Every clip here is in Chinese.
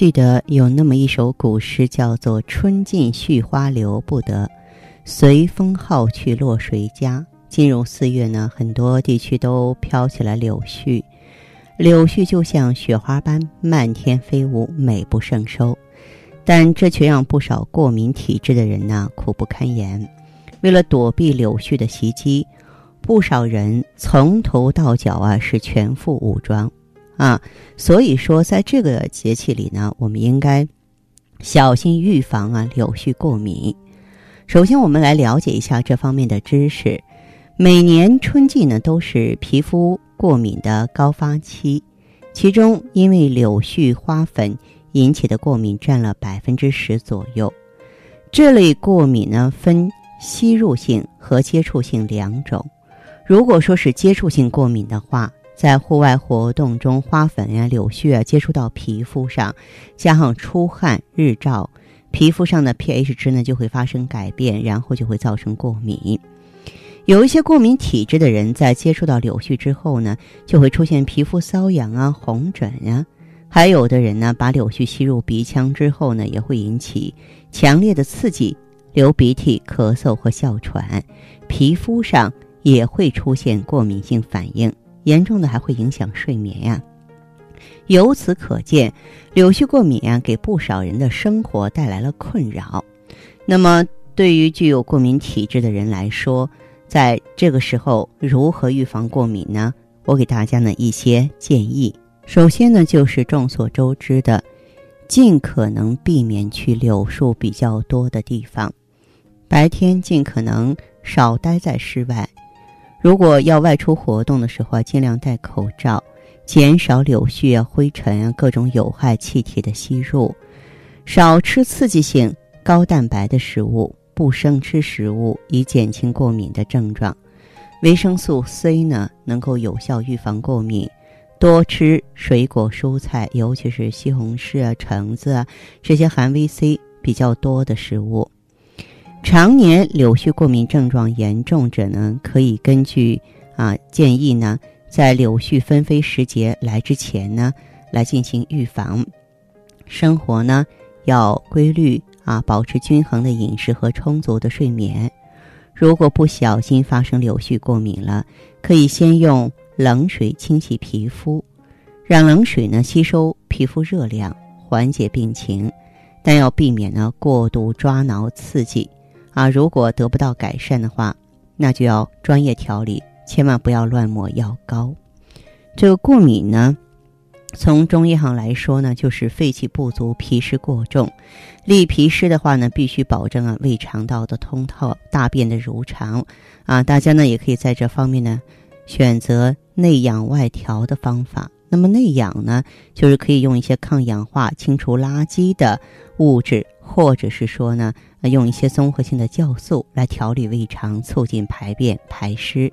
记得有那么一首古诗，叫做“春尽絮花留不得，随风号去落谁家”。进入四月呢，很多地区都飘起了柳絮，柳絮就像雪花般漫天飞舞，美不胜收。但这却让不少过敏体质的人呢苦不堪言。为了躲避柳絮的袭击，不少人从头到脚啊是全副武装啊。所以说，在这个节气里呢，我们应该小心预防啊柳絮过敏。首先，我们来了解一下这方面的知识。每年春季呢，都是皮肤过敏的高发期，其中因为柳絮花粉引起的过敏占了百分之十左右。这类过敏呢，分吸入性和接触性两种。如果说是接触性过敏的话，在户外活动中，花粉呀、柳絮啊接触到皮肤上，加上出汗、日照，皮肤上的 pH 值呢就会发生改变，然后就会造成过敏。有一些过敏体质的人，在接触到柳絮之后呢，就会出现皮肤瘙痒啊、红疹呀；还有的人呢，把柳絮吸入鼻腔之后呢，也会引起强烈的刺激，流鼻涕、咳嗽和哮喘，皮肤上也会出现过敏性反应，严重的还会影响睡眠呀。由此可见，柳絮过敏啊，给不少人的生活带来了困扰。那么，对于具有过敏体质的人来说，在这个时候，如何预防过敏呢？我给大家呢一些建议。首先呢，就是众所周知的，尽可能避免去柳树比较多的地方，白天尽可能少待在室外。如果要外出活动的时候啊，尽量戴口罩，减少柳絮啊、灰尘啊、各种有害气体的吸入，少吃刺激性高蛋白的食物。不生吃食物以减轻过敏的症状，维生素 C 呢能够有效预防过敏。多吃水果蔬菜，尤其是西红柿啊、橙子啊这些含 VC 比较多的食物。常年柳絮过敏症状严重者呢，可以根据啊建议呢，在柳絮纷飞时节来之前呢，来进行预防。生活呢要规律。啊，保持均衡的饮食和充足的睡眠。如果不小心发生柳絮过敏了，可以先用冷水清洗皮肤，让冷水呢吸收皮肤热量，缓解病情。但要避免呢过度抓挠刺激。啊，如果得不到改善的话，那就要专业调理，千万不要乱抹药膏。这个过敏呢？从中医上来说呢，就是肺气不足、脾湿过重。利脾湿的话呢，必须保证啊胃肠道的通透、大便的如常。啊，大家呢也可以在这方面呢选择内养外调的方法。那么内养呢，就是可以用一些抗氧化、清除垃圾的物质，或者是说呢用一些综合性的酵素来调理胃肠，促进排便排湿。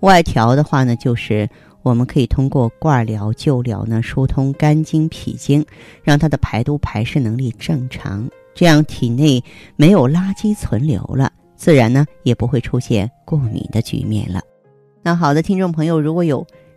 外调的话呢，就是。我们可以通过灌疗、灸疗呢，疏通肝经、脾经，让它的排毒排湿能力正常，这样体内没有垃圾存留了，自然呢也不会出现过敏的局面了。那好的，听众朋友，如果有